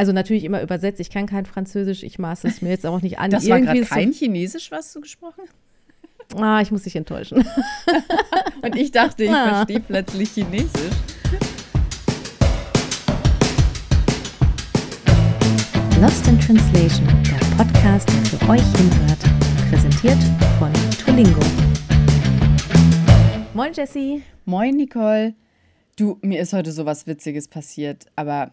Also natürlich immer übersetzt. Ich kann kein Französisch. Ich maße es mir jetzt auch nicht an. Das war gerade kein Chinesisch, was du gesprochen hast? Ah, ich muss dich enttäuschen. Und ich dachte, ich ah. verstehe plötzlich Chinesisch. Lost in Translation, der Podcast, der für euch hinhört. Präsentiert von Tolingo. Moin Jessie. Moin Nicole. Du, mir ist heute so was Witziges passiert, aber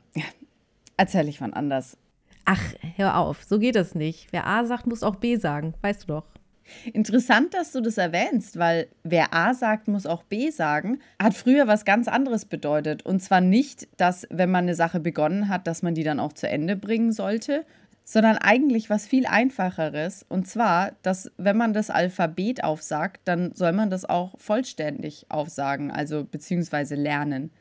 ja, erzähle ich wann anders. Ach, hör auf, so geht das nicht. Wer A sagt, muss auch B sagen, weißt du doch. Interessant, dass du das erwähnst, weil wer A sagt, muss auch B sagen, hat früher was ganz anderes bedeutet. Und zwar nicht, dass wenn man eine Sache begonnen hat, dass man die dann auch zu Ende bringen sollte, sondern eigentlich was viel einfacheres. Und zwar, dass wenn man das Alphabet aufsagt, dann soll man das auch vollständig aufsagen, also beziehungsweise lernen.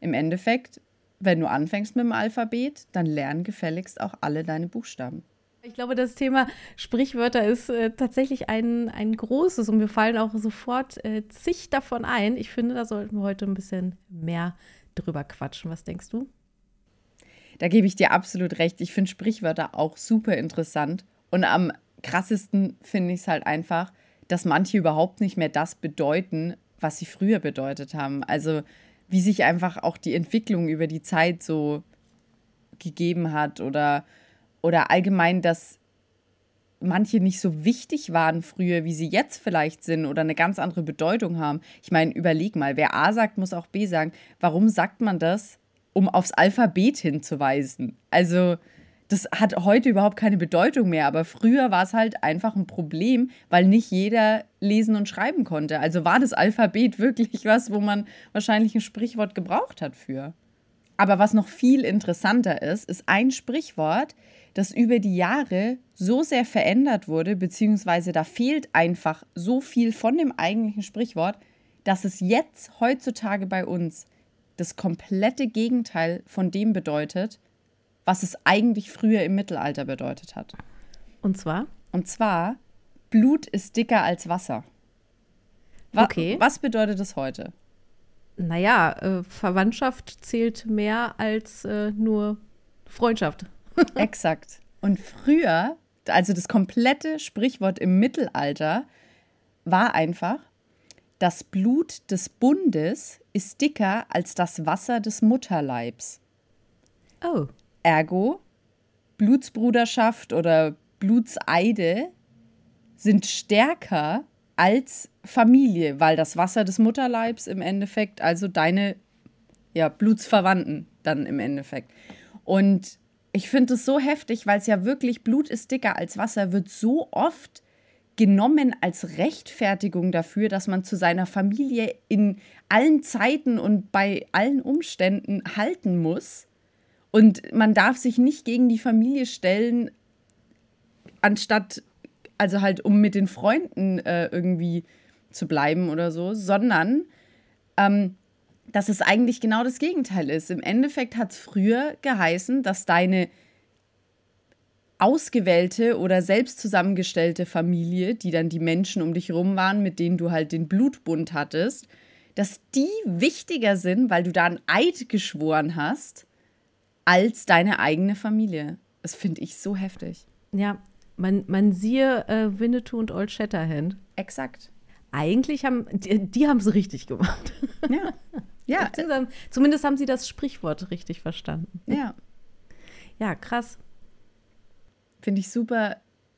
Im Endeffekt, wenn du anfängst mit dem Alphabet, dann lern gefälligst auch alle deine Buchstaben. Ich glaube, das Thema Sprichwörter ist äh, tatsächlich ein, ein großes und mir fallen auch sofort äh, zig davon ein. Ich finde, da sollten wir heute ein bisschen mehr drüber quatschen. Was denkst du? Da gebe ich dir absolut recht. Ich finde Sprichwörter auch super interessant. Und am krassesten finde ich es halt einfach, dass manche überhaupt nicht mehr das bedeuten, was sie früher bedeutet haben. Also wie sich einfach auch die Entwicklung über die Zeit so gegeben hat oder, oder allgemein, dass manche nicht so wichtig waren früher, wie sie jetzt vielleicht sind oder eine ganz andere Bedeutung haben. Ich meine, überleg mal, wer A sagt, muss auch B sagen. Warum sagt man das, um aufs Alphabet hinzuweisen. Also das hat heute überhaupt keine Bedeutung mehr, aber früher war es halt einfach ein Problem, weil nicht jeder lesen und schreiben konnte. Also war das Alphabet wirklich was, wo man wahrscheinlich ein Sprichwort gebraucht hat für. Aber was noch viel interessanter ist, ist ein Sprichwort, das über die Jahre so sehr verändert wurde, beziehungsweise da fehlt einfach so viel von dem eigentlichen Sprichwort, dass es jetzt heutzutage bei uns das komplette Gegenteil von dem bedeutet, was es eigentlich früher im Mittelalter bedeutet hat. Und zwar? Und zwar, Blut ist dicker als Wasser. Wa okay. Was bedeutet das heute? Naja, äh, Verwandtschaft zählt mehr als äh, nur Freundschaft. Exakt. Und früher, also das komplette Sprichwort im Mittelalter, war einfach, das Blut des Bundes ist dicker als das Wasser des Mutterleibs. Oh. Ergo, Blutsbruderschaft oder Blutseide sind stärker als Familie, weil das Wasser des Mutterleibs im Endeffekt, also deine ja, Blutsverwandten dann im Endeffekt. Und ich finde es so heftig, weil es ja wirklich Blut ist dicker als Wasser, wird so oft genommen als Rechtfertigung dafür, dass man zu seiner Familie in allen Zeiten und bei allen Umständen halten muss. Und man darf sich nicht gegen die Familie stellen, anstatt, also halt, um mit den Freunden äh, irgendwie zu bleiben oder so, sondern ähm, dass es eigentlich genau das Gegenteil ist. Im Endeffekt hat es früher geheißen, dass deine ausgewählte oder selbst zusammengestellte Familie, die dann die Menschen um dich rum waren, mit denen du halt den Blutbund hattest, dass die wichtiger sind, weil du da einen Eid geschworen hast, als deine eigene Familie. Das finde ich so heftig. Ja, man, man siehe äh, Winnetou und Old Shatterhand. Exakt. Eigentlich haben die, die haben es richtig gemacht. Ja. ja. Zumindest haben sie das Sprichwort richtig verstanden. Ja. Ja, krass finde ich super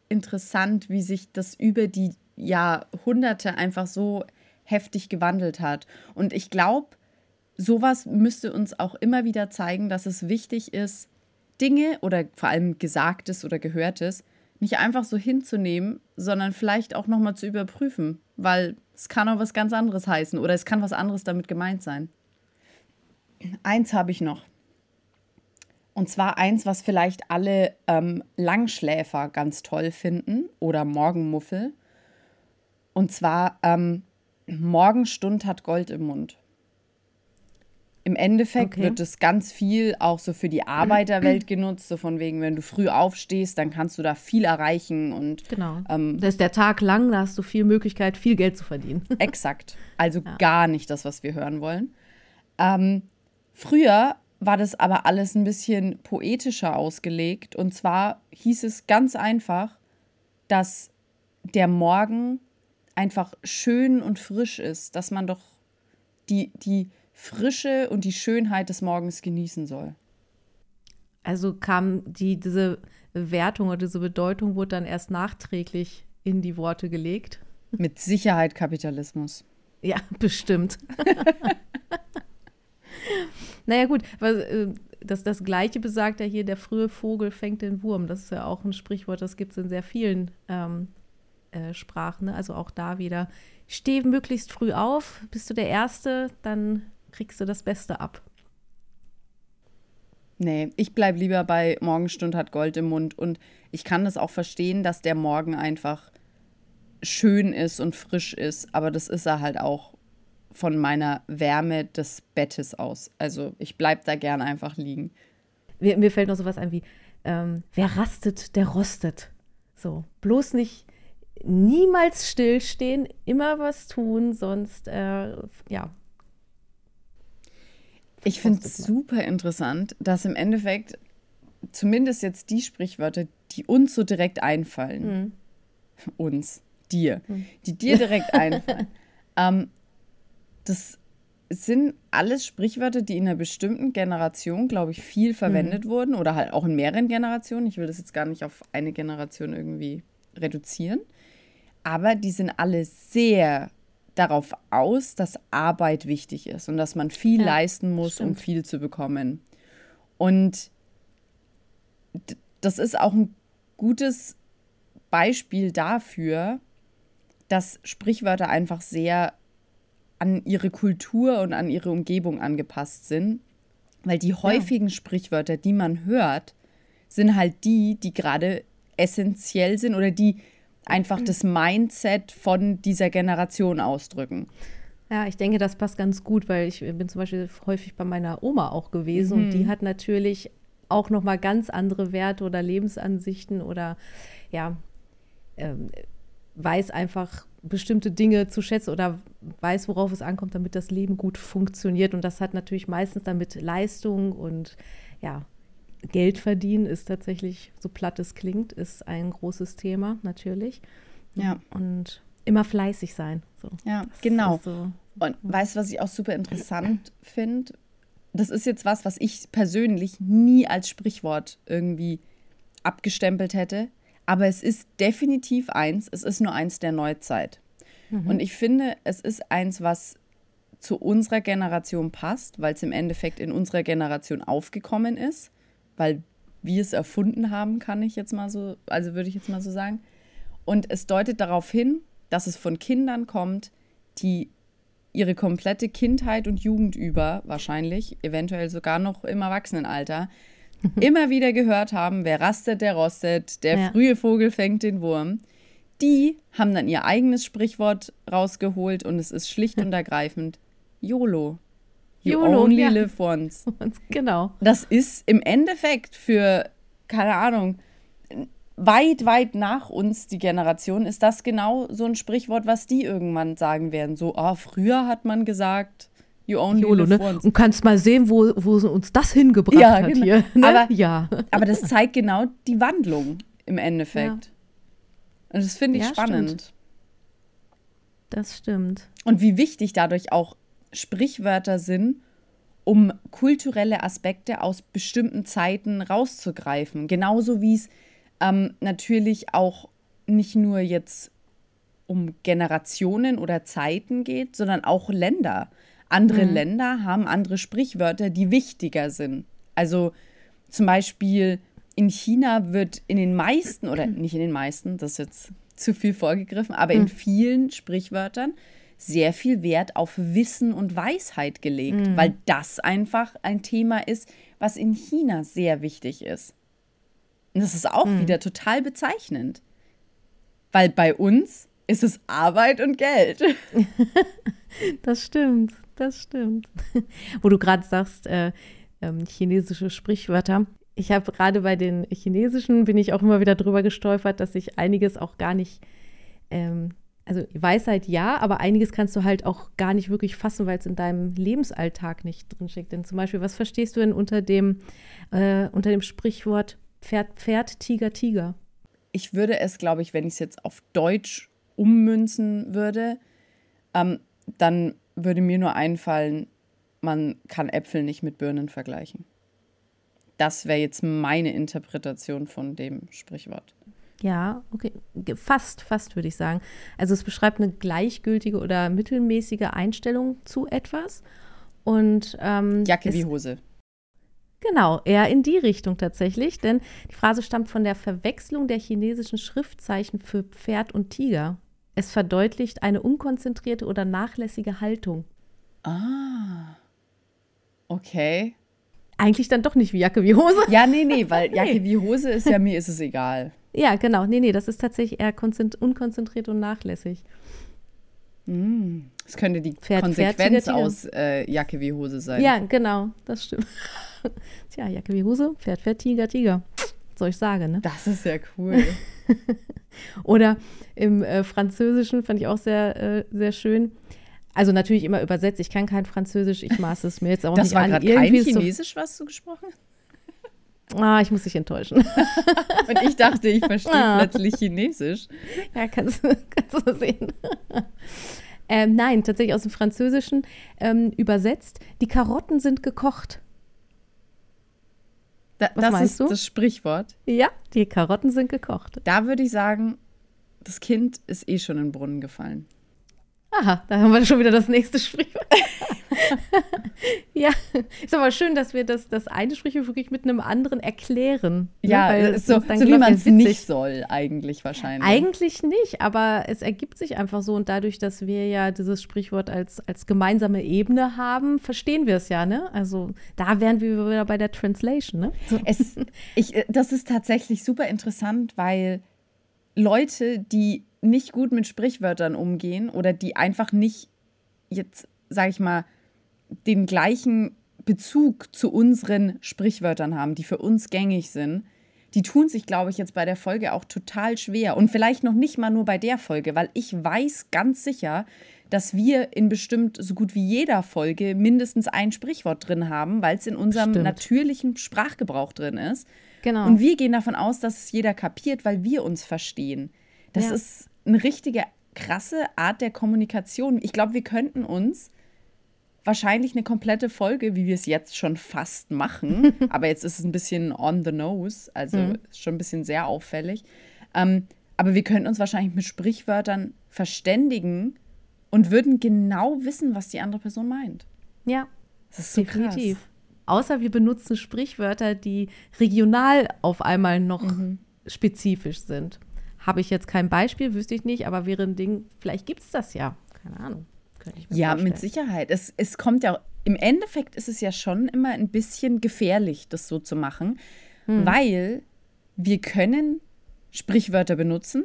interessant, wie sich das über die Jahrhunderte einfach so heftig gewandelt hat. Und ich glaube, sowas müsste uns auch immer wieder zeigen, dass es wichtig ist, Dinge oder vor allem Gesagtes oder Gehörtes nicht einfach so hinzunehmen, sondern vielleicht auch nochmal zu überprüfen, weil es kann auch was ganz anderes heißen oder es kann was anderes damit gemeint sein. Eins habe ich noch. Und zwar eins, was vielleicht alle ähm, Langschläfer ganz toll finden oder Morgenmuffel. Und zwar, ähm, Morgenstund hat Gold im Mund. Im Endeffekt okay. wird es ganz viel auch so für die Arbeiterwelt genutzt, so von wegen, wenn du früh aufstehst, dann kannst du da viel erreichen und genau. Ähm, da ist der Tag lang, da hast du viel Möglichkeit, viel Geld zu verdienen. Exakt. Also ja. gar nicht das, was wir hören wollen. Ähm, früher war das aber alles ein bisschen poetischer ausgelegt. Und zwar hieß es ganz einfach, dass der Morgen einfach schön und frisch ist, dass man doch die, die Frische und die Schönheit des Morgens genießen soll. Also kam die, diese Wertung oder diese Bedeutung wurde dann erst nachträglich in die Worte gelegt. Mit Sicherheit Kapitalismus. Ja, bestimmt. naja, gut, weil, äh, das, das Gleiche besagt ja hier, der frühe Vogel fängt den Wurm. Das ist ja auch ein Sprichwort, das gibt es in sehr vielen ähm, äh, Sprachen. Ne? Also auch da wieder, steh möglichst früh auf, bist du der Erste, dann kriegst du das Beste ab. Nee, ich bleibe lieber bei Morgenstund hat Gold im Mund und ich kann das auch verstehen, dass der Morgen einfach schön ist und frisch ist, aber das ist er halt auch von meiner Wärme des Bettes aus. Also ich bleibe da gern einfach liegen. Mir, mir fällt noch sowas ein wie, ähm, wer rastet, der rostet. So, bloß nicht, niemals stillstehen, immer was tun, sonst, äh, ja. Ich finde es super interessant, dass im Endeffekt zumindest jetzt die Sprichwörter, die uns so direkt einfallen, mhm. uns, dir, mhm. die dir direkt einfallen, ähm, das sind alles Sprichwörter, die in einer bestimmten Generation, glaube ich, viel verwendet mhm. wurden oder halt auch in mehreren Generationen. Ich will das jetzt gar nicht auf eine Generation irgendwie reduzieren. Aber die sind alle sehr darauf aus, dass Arbeit wichtig ist und dass man viel ja, leisten muss, stimmt. um viel zu bekommen. Und das ist auch ein gutes Beispiel dafür, dass Sprichwörter einfach sehr an ihre Kultur und an ihre Umgebung angepasst sind. Weil die häufigen ja. Sprichwörter, die man hört, sind halt die, die gerade essentiell sind oder die einfach mhm. das Mindset von dieser Generation ausdrücken. Ja, ich denke, das passt ganz gut, weil ich bin zum Beispiel häufig bei meiner Oma auch gewesen mhm. und die hat natürlich auch noch mal ganz andere Werte oder Lebensansichten oder ja ähm, weiß einfach bestimmte Dinge zu schätzen oder weiß, worauf es ankommt, damit das Leben gut funktioniert. Und das hat natürlich meistens damit Leistung und ja, Geld verdienen ist tatsächlich, so platt es klingt, ist ein großes Thema, natürlich. Ja. Und immer fleißig sein. So. Ja, das genau. So. Und weißt du, was ich auch super interessant finde? Das ist jetzt was, was ich persönlich nie als Sprichwort irgendwie abgestempelt hätte. Aber es ist definitiv eins, es ist nur eins der Neuzeit. Mhm. Und ich finde, es ist eins, was zu unserer Generation passt, weil es im Endeffekt in unserer Generation aufgekommen ist, weil wir es erfunden haben, kann ich jetzt mal so, also würde ich jetzt mal so sagen. Und es deutet darauf hin, dass es von Kindern kommt, die ihre komplette Kindheit und Jugend über, wahrscheinlich, eventuell sogar noch im Erwachsenenalter, immer wieder gehört haben, wer rastet, der rostet, der ja. frühe Vogel fängt den Wurm. Die haben dann ihr eigenes Sprichwort rausgeholt und es ist schlicht und ergreifend YOLO. You YOLO, only ja. live once. Genau. Das ist im Endeffekt für, keine Ahnung, weit, weit nach uns, die Generation, ist das genau so ein Sprichwort, was die irgendwann sagen werden. So, ah, oh, früher hat man gesagt, You only YOLO, live ne? once. Und kannst mal sehen, wo, wo uns das hingebracht ja, hat genau. hier. Ne? Aber, ja. aber das zeigt genau die Wandlung im Endeffekt. Ja. Und das finde ich ja, spannend. Stimmt. Das stimmt. Und wie wichtig dadurch auch Sprichwörter sind, um kulturelle Aspekte aus bestimmten Zeiten rauszugreifen. Genauso wie es ähm, natürlich auch nicht nur jetzt um Generationen oder Zeiten geht, sondern auch Länder. Andere mhm. Länder haben andere Sprichwörter, die wichtiger sind. Also zum Beispiel in China wird in den meisten, oder nicht in den meisten, das ist jetzt zu viel vorgegriffen, aber in mhm. vielen Sprichwörtern sehr viel Wert auf Wissen und Weisheit gelegt, mhm. weil das einfach ein Thema ist, was in China sehr wichtig ist. Und das ist auch mhm. wieder total bezeichnend. Weil bei uns ist es Arbeit und Geld. das stimmt das stimmt. Wo du gerade sagst, äh, ähm, chinesische Sprichwörter. Ich habe gerade bei den chinesischen, bin ich auch immer wieder drüber gestolpert, dass ich einiges auch gar nicht ähm, also Weisheit ja, aber einiges kannst du halt auch gar nicht wirklich fassen, weil es in deinem Lebensalltag nicht drinsteckt. Denn zum Beispiel, was verstehst du denn unter dem, äh, unter dem Sprichwort Pferd, Pferd, Tiger, Tiger? Ich würde es, glaube ich, wenn ich es jetzt auf Deutsch ummünzen würde, ähm, dann würde mir nur einfallen, man kann Äpfel nicht mit Birnen vergleichen. Das wäre jetzt meine Interpretation von dem Sprichwort. Ja, okay. Fast, fast würde ich sagen. Also es beschreibt eine gleichgültige oder mittelmäßige Einstellung zu etwas. Und ähm, Jacke wie Hose. Genau, eher in die Richtung tatsächlich, denn die Phrase stammt von der Verwechslung der chinesischen Schriftzeichen für Pferd und Tiger. Es verdeutlicht eine unkonzentrierte oder nachlässige Haltung. Ah. Okay. Eigentlich dann doch nicht wie Jacke wie Hose. Ja, nee, nee, weil Jacke nee. wie Hose ist ja mir ist es egal. Ja, genau. Nee, nee, das ist tatsächlich eher unkonzentriert und nachlässig. Mm. Das könnte die Pferd, Konsequenz Pferd, aus äh, Jacke wie Hose sein. Ja, genau, das stimmt. Tja, Jacke wie Hose, Pferd, Pferd, Tiger, Tiger. Was soll ich sagen, ne? Das ist ja cool. Oder im äh, Französischen fand ich auch sehr, äh, sehr schön. Also natürlich immer übersetzt. Ich kann kein Französisch, ich maße es mir jetzt auch das nicht war an. Irgendwie kein Chinesisch, so was du gesprochen hast? Ah, ich muss dich enttäuschen. Und ich dachte, ich verstehe ah. plötzlich Chinesisch. Ja, kannst, kannst du sehen. Ähm, nein, tatsächlich aus dem Französischen ähm, übersetzt. Die Karotten sind gekocht. Da, Was das ist du? das Sprichwort. Ja, die Karotten sind gekocht. Da würde ich sagen, das Kind ist eh schon in den Brunnen gefallen. Aha, da haben wir schon wieder das nächste Sprichwort. ja, ist aber schön, dass wir das, das eine Sprichwort wirklich mit einem anderen erklären. Ne? Ja, ne? so, so wie man es nicht soll, eigentlich wahrscheinlich. Eigentlich nicht, aber es ergibt sich einfach so und dadurch, dass wir ja dieses Sprichwort als, als gemeinsame Ebene haben, verstehen wir es ja, ne? Also da wären wir wieder bei der Translation, ne? So. Es, ich, äh, das ist tatsächlich super interessant, weil Leute, die nicht gut mit Sprichwörtern umgehen oder die einfach nicht jetzt, sag ich mal, den gleichen Bezug zu unseren Sprichwörtern haben, die für uns gängig sind, die tun sich, glaube ich, jetzt bei der Folge auch total schwer. Und vielleicht noch nicht mal nur bei der Folge, weil ich weiß ganz sicher, dass wir in bestimmt so gut wie jeder Folge mindestens ein Sprichwort drin haben, weil es in unserem Stimmt. natürlichen Sprachgebrauch drin ist. Genau. Und wir gehen davon aus, dass es jeder kapiert, weil wir uns verstehen. Das ja. ist eine richtige krasse Art der Kommunikation. Ich glaube, wir könnten uns wahrscheinlich eine komplette Folge, wie wir es jetzt schon fast machen, aber jetzt ist es ein bisschen on the nose, also mhm. schon ein bisschen sehr auffällig. Ähm, aber wir könnten uns wahrscheinlich mit Sprichwörtern verständigen und würden genau wissen, was die andere Person meint. Ja, das ist so definitiv. Krass. Außer wir benutzen Sprichwörter, die regional auf einmal noch mhm. spezifisch sind. Habe ich jetzt kein Beispiel, wüsste ich nicht, aber wäre ein Ding, vielleicht gibt es das ja. Keine Ahnung. ja, vorstellen. mit Sicherheit. Es, es kommt ja, im Endeffekt ist es ja schon immer ein bisschen gefährlich, das so zu machen, hm. weil wir können Sprichwörter benutzen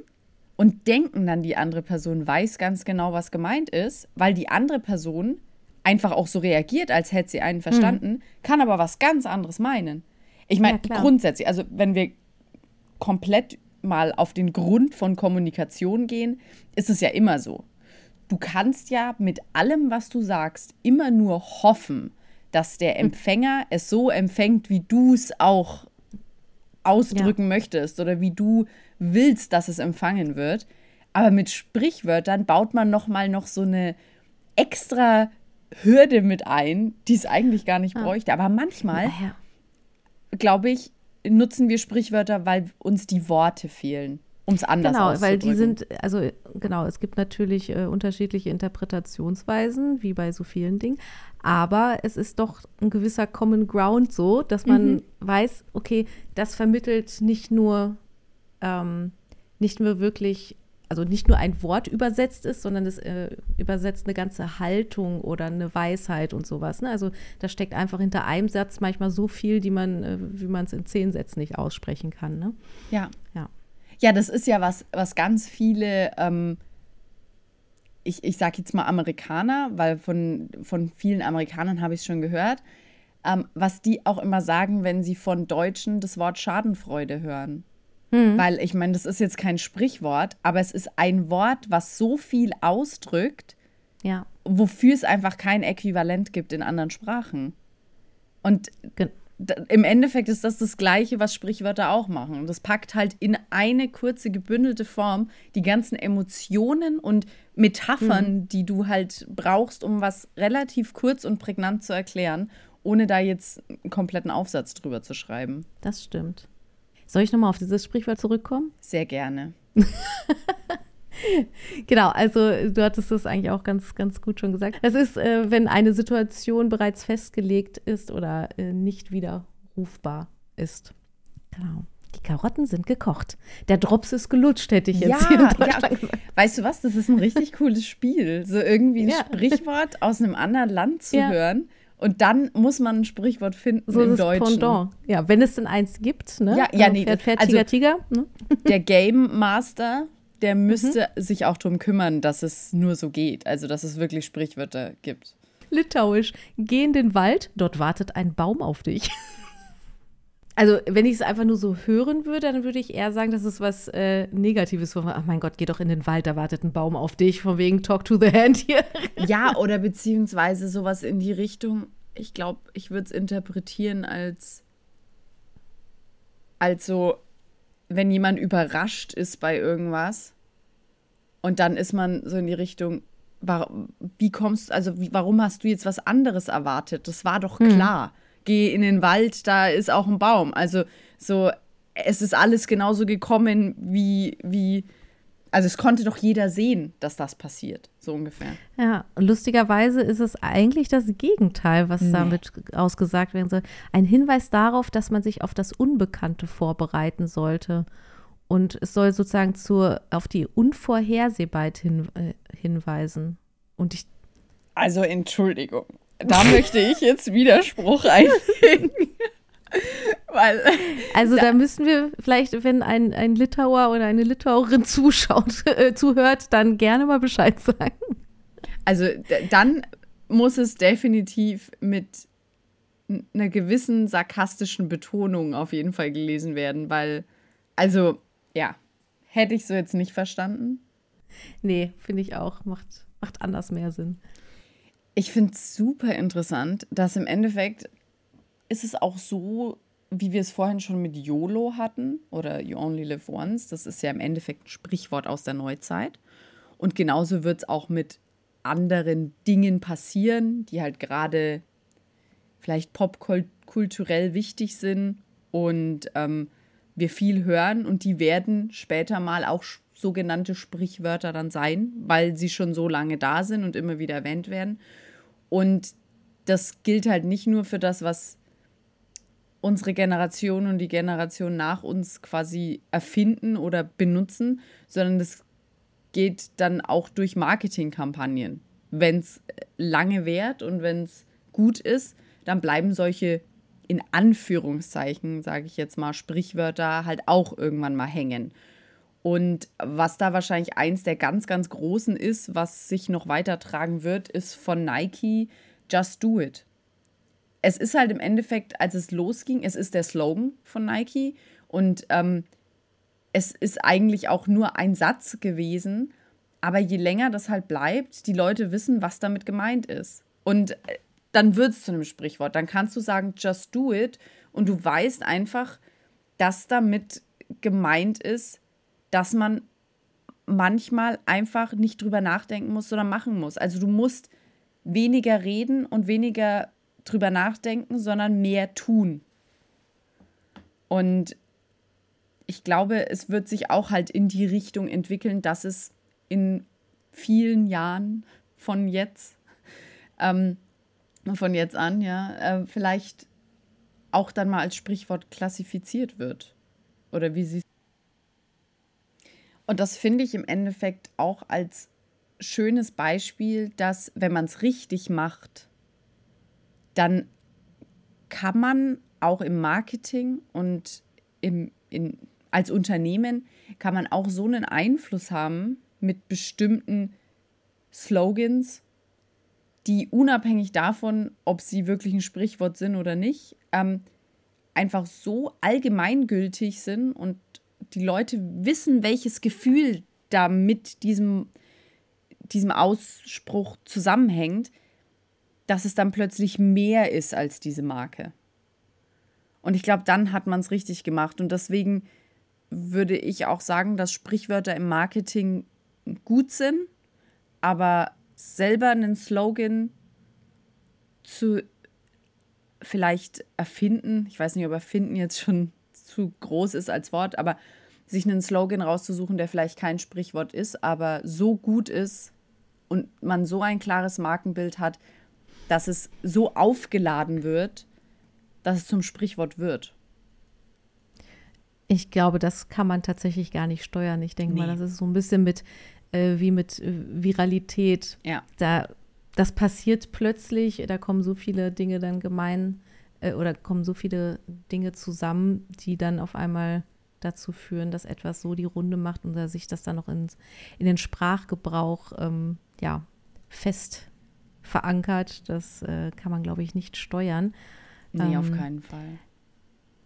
und denken dann, die andere Person weiß ganz genau, was gemeint ist, weil die andere Person einfach auch so reagiert, als hätte sie einen verstanden, hm. kann aber was ganz anderes meinen. Ich meine, ja, grundsätzlich, also wenn wir komplett mal auf den Grund von Kommunikation gehen, ist es ja immer so. Du kannst ja mit allem, was du sagst, immer nur hoffen, dass der hm. Empfänger es so empfängt, wie du es auch ausdrücken ja. möchtest oder wie du willst, dass es empfangen wird. Aber mit Sprichwörtern baut man noch mal noch so eine extra Hürde mit ein, die es eigentlich gar nicht ah. bräuchte. Aber manchmal, ja. glaube ich, nutzen wir Sprichwörter, weil uns die Worte fehlen, um es anders genau, auszudrücken. Genau, weil die sind, also genau, es gibt natürlich äh, unterschiedliche Interpretationsweisen, wie bei so vielen Dingen, aber es ist doch ein gewisser Common Ground so, dass man mhm. weiß, okay, das vermittelt nicht nur, ähm, nicht nur wirklich also nicht nur ein Wort übersetzt ist, sondern es äh, übersetzt eine ganze Haltung oder eine Weisheit und sowas. Ne? Also da steckt einfach hinter einem Satz manchmal so viel, die man, äh, wie man es in zehn Sätzen nicht aussprechen kann. Ne? Ja. Ja. Ja, das ist ja was, was ganz viele, ähm, ich, ich sage jetzt mal Amerikaner, weil von, von vielen Amerikanern habe ich es schon gehört, ähm, was die auch immer sagen, wenn sie von Deutschen das Wort Schadenfreude hören. Mhm. Weil ich meine, das ist jetzt kein Sprichwort, aber es ist ein Wort, was so viel ausdrückt, ja. wofür es einfach kein Äquivalent gibt in anderen Sprachen. Und im Endeffekt ist das das Gleiche, was Sprichwörter auch machen. Und das packt halt in eine kurze, gebündelte Form die ganzen Emotionen und Metaphern, mhm. die du halt brauchst, um was relativ kurz und prägnant zu erklären, ohne da jetzt einen kompletten Aufsatz drüber zu schreiben. Das stimmt. Soll ich nochmal auf dieses Sprichwort zurückkommen? Sehr gerne. genau, also du hattest es eigentlich auch ganz, ganz gut schon gesagt. Es ist, äh, wenn eine Situation bereits festgelegt ist oder äh, nicht widerrufbar ist. Genau. Die Karotten sind gekocht. Der Drops ist gelutscht, hätte ich jetzt ja, hier in Deutschland ja. gesagt. Weißt du was? Das ist ein richtig cooles Spiel. So irgendwie ein ja. Sprichwort aus einem anderen Land zu hören. Und dann muss man ein Sprichwort finden so im Deutschen. Pendant. Ja, wenn es denn eins gibt, ne? Ja, ja nee. Pferd, Pferd, also, Tiger, Tiger. Ne? Der Game Master der müsste mhm. sich auch darum kümmern, dass es nur so geht. Also, dass es wirklich Sprichwörter gibt. Litauisch. Geh in den Wald, dort wartet ein Baum auf dich. Also, wenn ich es einfach nur so hören würde, dann würde ich eher sagen, das ist was äh, Negatives. Von, ach mein Gott, geh doch in den Wald, da wartet ein Baum auf dich, von wegen Talk to the Hand hier. Ja, oder beziehungsweise sowas in die Richtung. Ich glaube, ich würde es interpretieren als, als so, wenn jemand überrascht ist bei irgendwas und dann ist man so in die Richtung, wie kommst, also wie, warum hast du jetzt was anderes erwartet? Das war doch hm. klar. Hm. Geh in den Wald, da ist auch ein Baum. Also so, es ist alles genauso gekommen, wie, wie also es konnte doch jeder sehen, dass das passiert, so ungefähr. Ja, lustigerweise ist es eigentlich das Gegenteil, was nee. damit ausgesagt werden soll. Ein Hinweis darauf, dass man sich auf das Unbekannte vorbereiten sollte. Und es soll sozusagen zur, auf die Unvorhersehbarkeit hin, äh, hinweisen. Und ich. Also Entschuldigung, da möchte ich jetzt Widerspruch einlegen. Weil, also da, da, müssen wir vielleicht, wenn ein, ein Litauer oder eine Litauerin zuschaut, äh, zuhört, dann gerne mal Bescheid sagen. Also dann muss es definitiv mit einer gewissen sarkastischen Betonung auf jeden Fall gelesen werden, weil, also, ja, hätte ich so jetzt nicht verstanden. Nee, finde ich auch. Macht, macht anders mehr Sinn. Ich finde es super interessant, dass im Endeffekt ist es auch so, wie wir es vorhin schon mit YOLO hatten oder You Only Live Once. Das ist ja im Endeffekt ein Sprichwort aus der Neuzeit. Und genauso wird es auch mit anderen Dingen passieren, die halt gerade vielleicht popkulturell wichtig sind und ähm, wir viel hören und die werden später mal auch sogenannte Sprichwörter dann sein, weil sie schon so lange da sind und immer wieder erwähnt werden. Und das gilt halt nicht nur für das, was unsere Generation und die Generation nach uns quasi erfinden oder benutzen, sondern das geht dann auch durch Marketingkampagnen. Wenn es lange währt und wenn es gut ist, dann bleiben solche in Anführungszeichen, sage ich jetzt mal, Sprichwörter halt auch irgendwann mal hängen. Und was da wahrscheinlich eins der ganz, ganz großen ist, was sich noch weitertragen wird, ist von Nike Just Do It es ist halt im Endeffekt, als es losging, es ist der Slogan von Nike und ähm, es ist eigentlich auch nur ein Satz gewesen, aber je länger das halt bleibt, die Leute wissen, was damit gemeint ist. Und äh, dann wird es zu einem Sprichwort. Dann kannst du sagen, just do it und du weißt einfach, dass damit gemeint ist, dass man manchmal einfach nicht drüber nachdenken muss, sondern machen muss. Also du musst weniger reden und weniger drüber nachdenken, sondern mehr tun. Und ich glaube, es wird sich auch halt in die Richtung entwickeln, dass es in vielen Jahren von jetzt, ähm, von jetzt an, ja, äh, vielleicht auch dann mal als Sprichwort klassifiziert wird. Oder wie sie. Und das finde ich im Endeffekt auch als schönes Beispiel, dass wenn man es richtig macht, dann kann man auch im Marketing und im, in, als Unternehmen kann man auch so einen Einfluss haben mit bestimmten Slogans, die unabhängig davon, ob sie wirklich ein Sprichwort sind oder nicht, ähm, einfach so allgemeingültig sind und die Leute wissen, welches Gefühl da mit diesem, diesem Ausspruch zusammenhängt, dass es dann plötzlich mehr ist als diese Marke. Und ich glaube, dann hat man es richtig gemacht. Und deswegen würde ich auch sagen, dass Sprichwörter im Marketing gut sind, aber selber einen Slogan zu vielleicht erfinden, ich weiß nicht, ob erfinden jetzt schon zu groß ist als Wort, aber sich einen Slogan rauszusuchen, der vielleicht kein Sprichwort ist, aber so gut ist und man so ein klares Markenbild hat, dass es so aufgeladen wird, dass es zum Sprichwort wird. Ich glaube, das kann man tatsächlich gar nicht steuern. Ich denke nee. mal, das ist so ein bisschen mit äh, wie mit äh, Viralität. Ja. Da, das passiert plötzlich, da kommen so viele Dinge dann gemein äh, oder kommen so viele Dinge zusammen, die dann auf einmal dazu führen, dass etwas so die Runde macht und dass sich das dann noch ins, in den Sprachgebrauch ähm, ja, fest verankert. Das äh, kann man, glaube ich, nicht steuern. Nee, ähm, auf keinen Fall.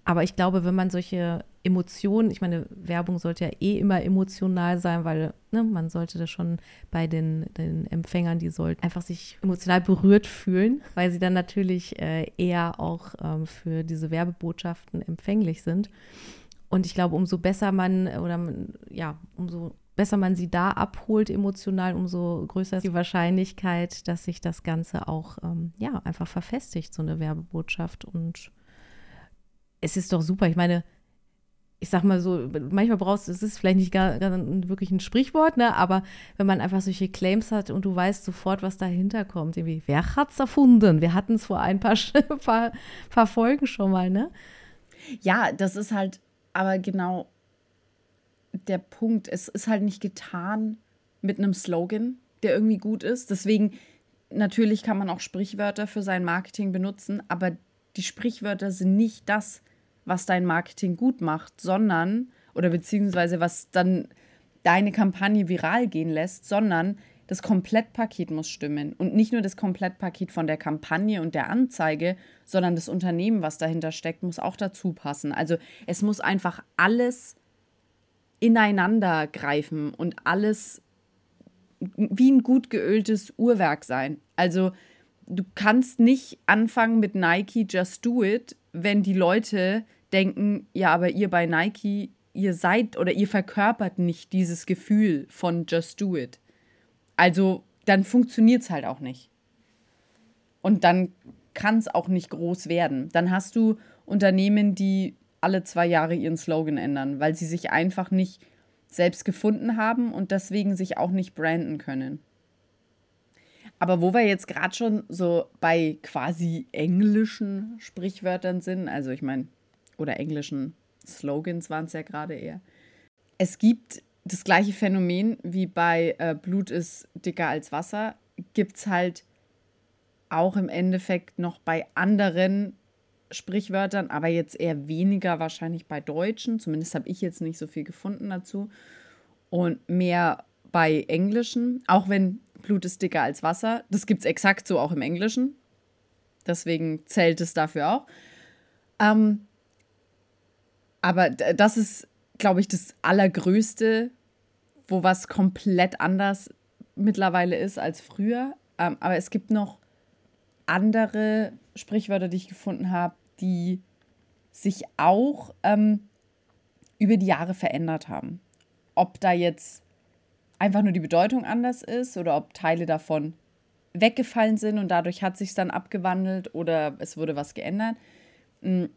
Aber ich glaube, wenn man solche Emotionen, ich meine, Werbung sollte ja eh immer emotional sein, weil ne, man sollte das schon bei den, den Empfängern, die sollten einfach sich emotional berührt fühlen, weil sie dann natürlich äh, eher auch ähm, für diese Werbebotschaften empfänglich sind. Und ich glaube, umso besser man oder ja, umso besser man sie da abholt emotional, umso größer ist die Wahrscheinlichkeit, dass sich das Ganze auch ähm, ja einfach verfestigt, so eine Werbebotschaft. Und es ist doch super. Ich meine, ich sag mal so, manchmal brauchst du, es ist vielleicht nicht gar, gar wirklich ein Sprichwort, ne, aber wenn man einfach solche Claims hat und du weißt sofort, was dahinter kommt, irgendwie, wer hat's erfunden? Wir hatten es vor ein paar, paar, paar Folgen schon mal, ne? Ja, das ist halt aber genau der Punkt. Es ist halt nicht getan mit einem Slogan, der irgendwie gut ist. Deswegen, natürlich kann man auch Sprichwörter für sein Marketing benutzen, aber die Sprichwörter sind nicht das, was dein Marketing gut macht, sondern, oder beziehungsweise was dann deine Kampagne viral gehen lässt, sondern das Komplettpaket muss stimmen. Und nicht nur das Komplettpaket von der Kampagne und der Anzeige, sondern das Unternehmen, was dahinter steckt, muss auch dazu passen. Also es muss einfach alles ineinander greifen und alles wie ein gut geöltes Uhrwerk sein. Also du kannst nicht anfangen mit Nike Just Do It, wenn die Leute denken, ja, aber ihr bei Nike, ihr seid oder ihr verkörpert nicht dieses Gefühl von Just Do It. Also dann funktioniert es halt auch nicht. Und dann kann es auch nicht groß werden. Dann hast du Unternehmen, die alle zwei Jahre ihren Slogan ändern, weil sie sich einfach nicht selbst gefunden haben und deswegen sich auch nicht branden können. Aber wo wir jetzt gerade schon so bei quasi englischen Sprichwörtern sind, also ich meine, oder englischen Slogans waren es ja gerade eher. Es gibt das gleiche Phänomen wie bei äh, Blut ist dicker als Wasser, gibt es halt auch im Endeffekt noch bei anderen Sprichwörtern, aber jetzt eher weniger wahrscheinlich bei Deutschen. Zumindest habe ich jetzt nicht so viel gefunden dazu. Und mehr bei Englischen, auch wenn Blut ist dicker als Wasser. Das gibt es exakt so auch im Englischen. Deswegen zählt es dafür auch. Ähm, aber das ist, glaube ich, das Allergrößte, wo was komplett anders mittlerweile ist als früher. Ähm, aber es gibt noch andere Sprichwörter, die ich gefunden habe, die sich auch ähm, über die Jahre verändert haben. Ob da jetzt einfach nur die Bedeutung anders ist oder ob Teile davon weggefallen sind und dadurch hat sich dann abgewandelt oder es wurde was geändert. Hm,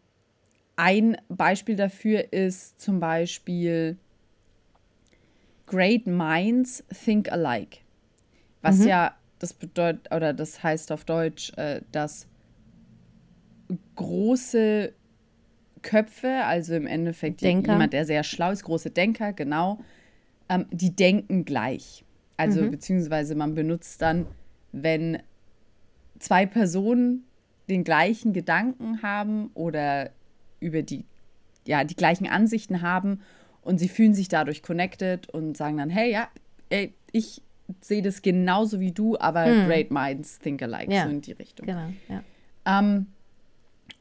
ein Beispiel dafür ist zum Beispiel Great Minds Think Alike. Was mhm. ja das bedeutet, oder das heißt auf Deutsch, äh, dass große Köpfe, also im Endeffekt Denker. jemand, der sehr schlau ist, große Denker, genau, ähm, die denken gleich. Also mhm. beziehungsweise man benutzt dann, wenn zwei Personen den gleichen Gedanken haben oder über die, ja, die gleichen Ansichten haben und sie fühlen sich dadurch connected und sagen dann, hey, ja, ey, ich sehe das genauso wie du, aber mhm. great minds think alike, ja. so in die Richtung. Genau, ja. Ähm,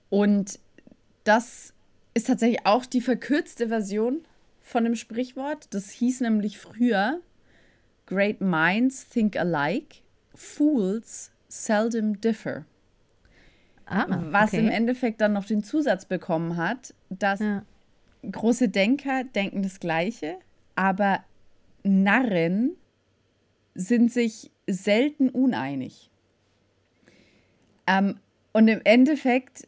und das ist tatsächlich auch die verkürzte Version von dem Sprichwort. Das hieß nämlich früher Great minds think alike, fools seldom differ. Ah, was okay. im Endeffekt dann noch den Zusatz bekommen hat, dass ja. große Denker denken das Gleiche, aber Narren sind sich selten uneinig. Ähm, und im Endeffekt,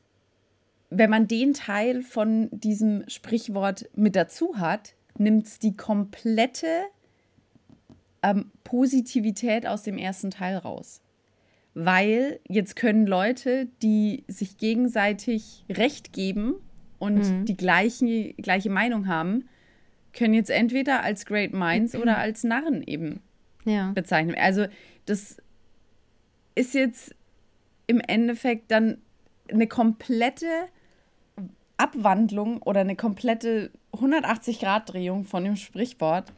wenn man den Teil von diesem Sprichwort mit dazu hat, nimmt es die komplette ähm, Positivität aus dem ersten Teil raus. Weil jetzt können Leute, die sich gegenseitig Recht geben und mhm. die gleiche, gleiche Meinung haben, können jetzt entweder als Great Minds mhm. oder als Narren eben ja. bezeichnen. Also das ist jetzt im Endeffekt dann eine komplette Abwandlung oder eine komplette 180-Grad-Drehung von dem Sprichwort,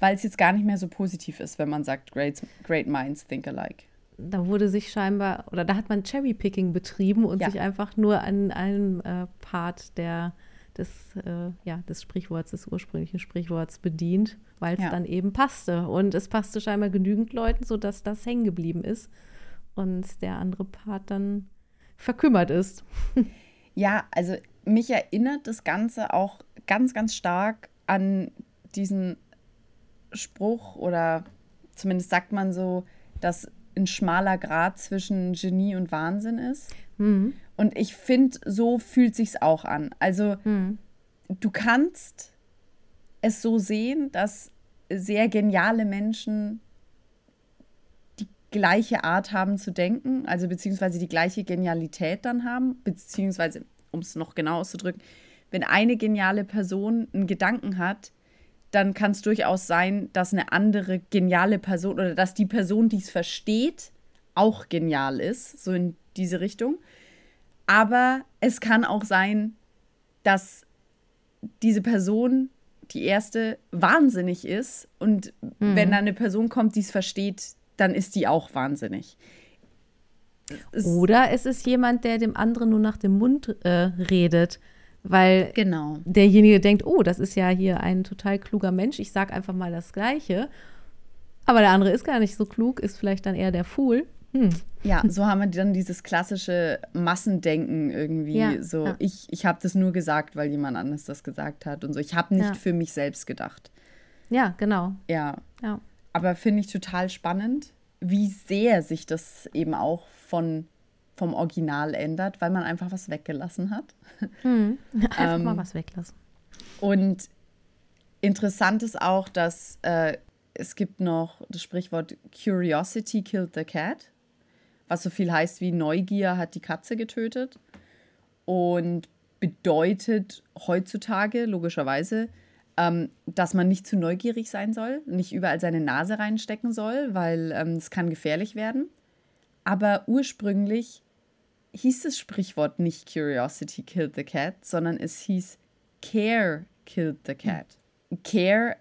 weil es jetzt gar nicht mehr so positiv ist, wenn man sagt, great, great minds think alike. Da wurde sich scheinbar, oder da hat man Cherry-Picking betrieben und ja. sich einfach nur an einem äh, Part der, des, äh, ja, des Sprichworts, des ursprünglichen Sprichworts bedient, weil es ja. dann eben passte. Und es passte scheinbar genügend Leuten, sodass das hängen geblieben ist und der andere Part dann verkümmert ist. Ja, also mich erinnert das Ganze auch ganz, ganz stark an diesen Spruch oder zumindest sagt man so, dass ein schmaler Grad zwischen Genie und Wahnsinn ist. Mhm. Und ich finde, so fühlt sich's auch an. Also mhm. du kannst es so sehen, dass sehr geniale Menschen die gleiche Art haben zu denken, also beziehungsweise die gleiche Genialität dann haben, beziehungsweise, um es noch genau auszudrücken, wenn eine geniale Person einen Gedanken hat, dann kann es durchaus sein, dass eine andere geniale Person oder dass die Person, die es versteht, auch genial ist, so in diese Richtung. Aber es kann auch sein, dass diese Person, die erste, wahnsinnig ist und mhm. wenn da eine Person kommt, die es versteht, dann ist die auch wahnsinnig. Oder es ist jemand, der dem anderen nur nach dem Mund äh, redet weil genau. derjenige denkt, oh, das ist ja hier ein total kluger Mensch, ich sage einfach mal das Gleiche. Aber der andere ist gar nicht so klug, ist vielleicht dann eher der Fool. Hm. Ja, so haben wir dann dieses klassische Massendenken irgendwie. Ja, so, ja. ich, ich habe das nur gesagt, weil jemand anderes das gesagt hat und so. Ich habe nicht ja. für mich selbst gedacht. Ja, genau. Ja. ja. Aber finde ich total spannend, wie sehr sich das eben auch von vom Original ändert, weil man einfach was weggelassen hat. Hm. Einfach ähm, mal was weglassen. Und interessant ist auch, dass äh, es gibt noch das Sprichwort Curiosity killed the cat, was so viel heißt wie Neugier hat die Katze getötet und bedeutet heutzutage logischerweise, ähm, dass man nicht zu neugierig sein soll, nicht überall seine Nase reinstecken soll, weil ähm, es kann gefährlich werden. Aber ursprünglich hieß das Sprichwort nicht Curiosity killed the cat, sondern es hieß Care killed the cat. Care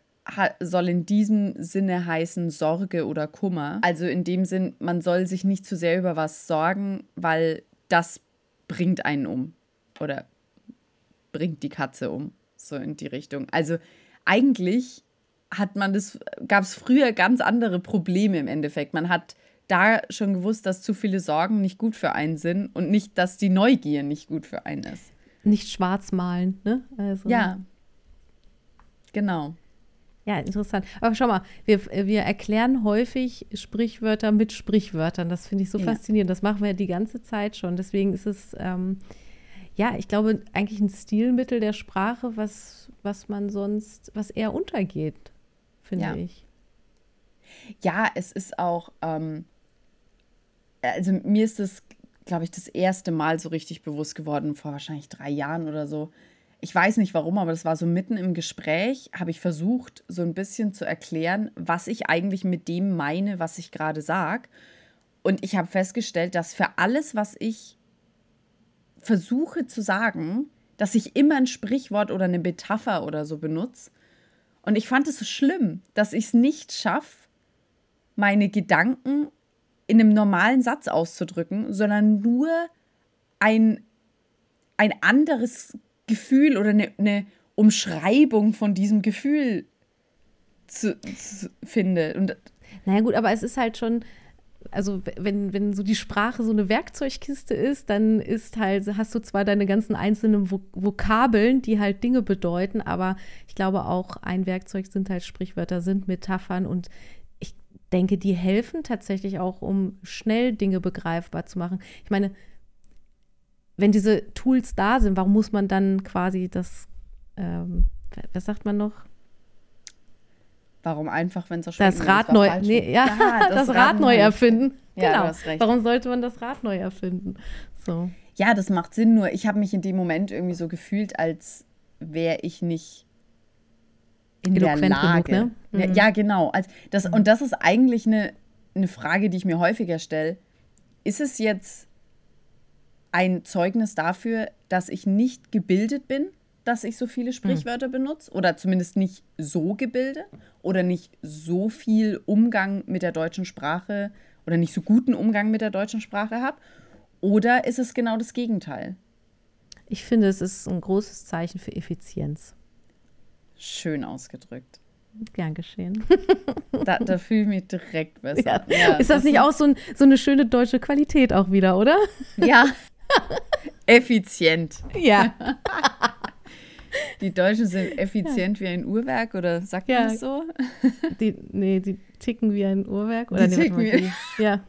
soll in diesem Sinne heißen Sorge oder Kummer. Also in dem Sinn, man soll sich nicht zu sehr über was sorgen, weil das bringt einen um. Oder bringt die Katze um. So in die Richtung. Also eigentlich hat man das, gab es früher ganz andere Probleme im Endeffekt. Man hat da schon gewusst, dass zu viele Sorgen nicht gut für einen sind und nicht, dass die Neugier nicht gut für einen ist. Nicht schwarz malen, ne? Also. Ja. Genau. Ja, interessant. Aber schau mal, wir, wir erklären häufig Sprichwörter mit Sprichwörtern. Das finde ich so ja. faszinierend. Das machen wir die ganze Zeit schon. Deswegen ist es, ähm, ja, ich glaube, eigentlich ein Stilmittel der Sprache, was, was man sonst, was eher untergeht, finde ja. ich. Ja, es ist auch, ähm, also mir ist das, glaube ich, das erste Mal so richtig bewusst geworden, vor wahrscheinlich drei Jahren oder so. Ich weiß nicht warum, aber das war so mitten im Gespräch, habe ich versucht, so ein bisschen zu erklären, was ich eigentlich mit dem meine, was ich gerade sage. Und ich habe festgestellt, dass für alles, was ich versuche zu sagen, dass ich immer ein Sprichwort oder eine Metapher oder so benutze. Und ich fand es so schlimm, dass ich es nicht schaffe, meine Gedanken in einem normalen Satz auszudrücken, sondern nur ein, ein anderes Gefühl oder eine, eine Umschreibung von diesem Gefühl zu, zu, finde. Und naja, gut, aber es ist halt schon, also wenn, wenn so die Sprache so eine Werkzeugkiste ist, dann ist halt, hast du zwar deine ganzen einzelnen Vokabeln, die halt Dinge bedeuten, aber ich glaube auch ein Werkzeug sind halt Sprichwörter, sind Metaphern und denke, die helfen tatsächlich auch, um schnell Dinge begreifbar zu machen. Ich meine, wenn diese Tools da sind, warum muss man dann quasi das, ähm, was sagt man noch? Warum einfach, wenn es so Das Rad neu, nee, ja, ja, das, das Rad, neu erfinden. Ja, genau. Warum sollte man das Rad neu erfinden? So. Ja, das macht Sinn. Nur ich habe mich in dem Moment irgendwie so gefühlt, als wäre ich nicht in der Lage. Genug, ne? mhm. Ja, genau. Also das, mhm. Und das ist eigentlich eine, eine Frage, die ich mir häufiger stelle. Ist es jetzt ein Zeugnis dafür, dass ich nicht gebildet bin? dass ich so viele hm. Sprichwörter mhm. benutze oder zumindest nicht so gebildet oder nicht so viel Umgang mit der deutschen Sprache oder nicht so guten Umgang mit der deutschen Sprache habe? Oder ist es genau das Gegenteil? Ich finde, es ist ein großes Zeichen für Effizienz. Schön ausgedrückt. Gern geschehen. Da, da fühle ich mich direkt besser. Ja. Ja, ist das, das nicht auch so, ein, so eine schöne deutsche Qualität auch wieder, oder? Ja. Effizient. Ja. Die Deutschen sind effizient ja. wie ein Uhrwerk oder sagt ja. man das so? Die, nee, die ticken wie ein Uhrwerk. Oder die nee, ticken wie Ja.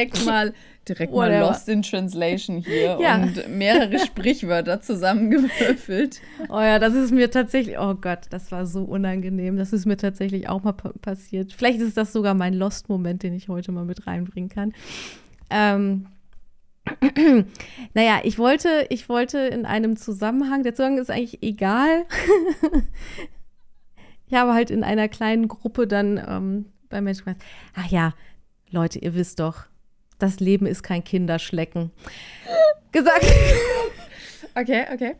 Direkt mal, direkt mal Lost in Translation hier ja. und mehrere Sprichwörter zusammengewürfelt. Oh ja, das ist mir tatsächlich, oh Gott, das war so unangenehm. Das ist mir tatsächlich auch mal passiert. Vielleicht ist das sogar mein Lost-Moment, den ich heute mal mit reinbringen kann. Ähm, naja, ich wollte, ich wollte in einem Zusammenhang, der Zusammenhang ist eigentlich egal. ich habe halt in einer kleinen Gruppe dann ähm, bei Menschen gesagt, ach ja, Leute, ihr wisst doch, das Leben ist kein Kinderschlecken. gesagt. Okay, okay.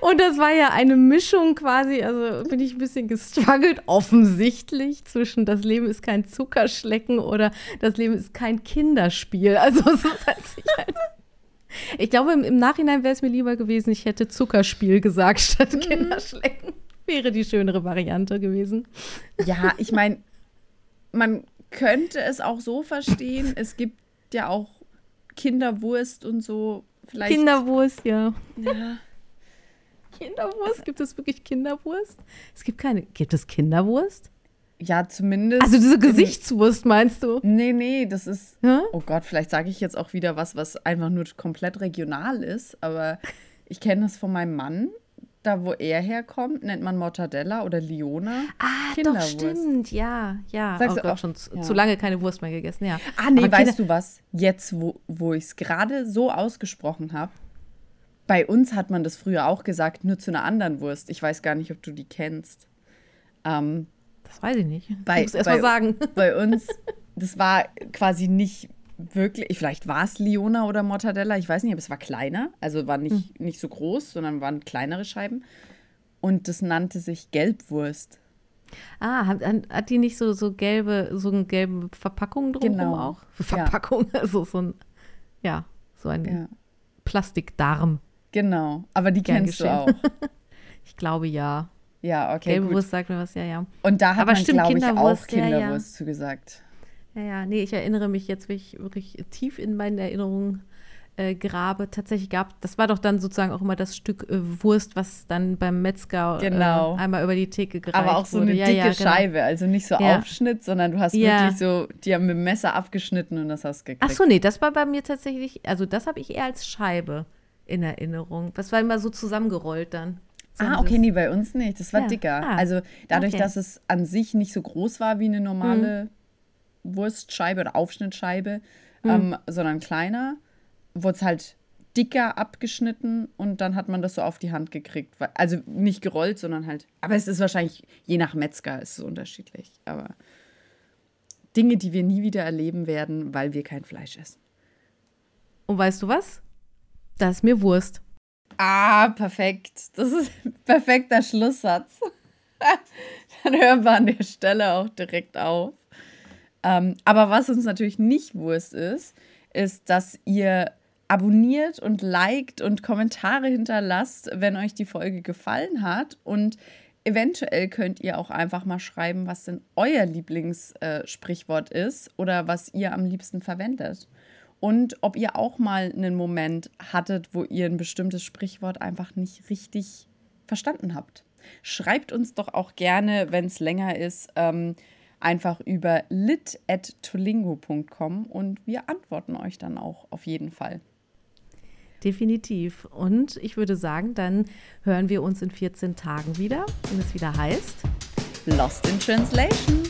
Und das war ja eine Mischung quasi, also bin ich ein bisschen gestruggelt, offensichtlich, zwischen das Leben ist kein Zuckerschlecken oder das Leben ist kein Kinderspiel. Also es halt halt ich glaube, im, im Nachhinein wäre es mir lieber gewesen, ich hätte Zuckerspiel gesagt statt mhm. Kinderschlecken. Wäre die schönere Variante gewesen. Ja, ich meine, man könnte es auch so verstehen, es gibt ja auch Kinderwurst und so Vielleicht. Kinderwurst, ja. Ja. Kinderwurst? Gibt es wirklich Kinderwurst? Es gibt keine. Gibt es Kinderwurst? Ja, zumindest. Also diese Gesichtswurst meinst du? Nee, nee, das ist. Ja? Oh Gott, vielleicht sage ich jetzt auch wieder was, was einfach nur komplett regional ist, aber ich kenne das von meinem Mann da wo er herkommt, nennt man Mortadella oder Liona. Ah, doch, stimmt, ja, ja. Sagst oh du auch schon zu, ja. zu, lange keine Wurst mehr gegessen, ja. Ah, nee, Aber weißt du was? Jetzt, wo, wo ich es gerade so ausgesprochen habe, bei uns hat man das früher auch gesagt, nur zu einer anderen Wurst. Ich weiß gar nicht, ob du die kennst. Ähm, das weiß ich nicht. Bei, ich muss erst mal sagen. Bei uns, das war quasi nicht wirklich, vielleicht war es Liona oder Mortadella, ich weiß nicht, aber es war kleiner, also war nicht, hm. nicht so groß, sondern waren kleinere Scheiben. Und das nannte sich Gelbwurst. Ah, hat, hat die nicht so, so gelbe, so eine gelbe Verpackung drum genau. auch? Verpackung, ja. also so ein, ja, so ein ja. Plastikdarm. Genau, aber die Gern kennst geschehen. du auch. ich glaube ja. Ja, okay. Gelbe gut. Wurst sagt mir was, ja, ja. Und da hat aber man, glaube ich, auch Kinderwurst ja, ja. zugesagt. Ja, ja, nee, ich erinnere mich jetzt wirklich, wirklich tief in meinen Erinnerungen äh, grabe. Tatsächlich gab, das war doch dann sozusagen auch immer das Stück äh, Wurst, was dann beim Metzger äh, genau. äh, einmal über die Theke gereicht Aber auch so wurde. eine dicke ja, ja, genau. Scheibe, also nicht so Aufschnitt, sondern du hast wirklich so, die haben mit dem Messer abgeschnitten und das hast gekriegt. Ach so, nee, das war bei mir tatsächlich, also das habe ich eher als Scheibe in Erinnerung. Das war immer so zusammengerollt dann. So ah, okay, nee, bei uns nicht. Das war ja. dicker. Ah, also dadurch, okay. dass es an sich nicht so groß war wie eine normale hm. Wurstscheibe oder Aufschnittscheibe, mhm. ähm, sondern kleiner, wurde es halt dicker abgeschnitten und dann hat man das so auf die Hand gekriegt. Also nicht gerollt, sondern halt. Aber es ist wahrscheinlich, je nach Metzger ist es unterschiedlich. Aber Dinge, die wir nie wieder erleben werden, weil wir kein Fleisch essen. Und weißt du was? Das ist mir Wurst. Ah, perfekt. Das ist ein perfekter Schlusssatz. dann hören wir an der Stelle auch direkt auf. Ähm, aber was uns natürlich nicht Wurst ist, ist, dass ihr abonniert und liked und Kommentare hinterlasst, wenn euch die Folge gefallen hat. Und eventuell könnt ihr auch einfach mal schreiben, was denn euer Lieblingssprichwort äh, ist oder was ihr am liebsten verwendet. Und ob ihr auch mal einen Moment hattet, wo ihr ein bestimmtes Sprichwort einfach nicht richtig verstanden habt. Schreibt uns doch auch gerne, wenn es länger ist, ähm, einfach über lit.tolingo.com und wir antworten euch dann auch auf jeden Fall. Definitiv. Und ich würde sagen, dann hören wir uns in 14 Tagen wieder, wenn es wieder heißt Lost in Translation.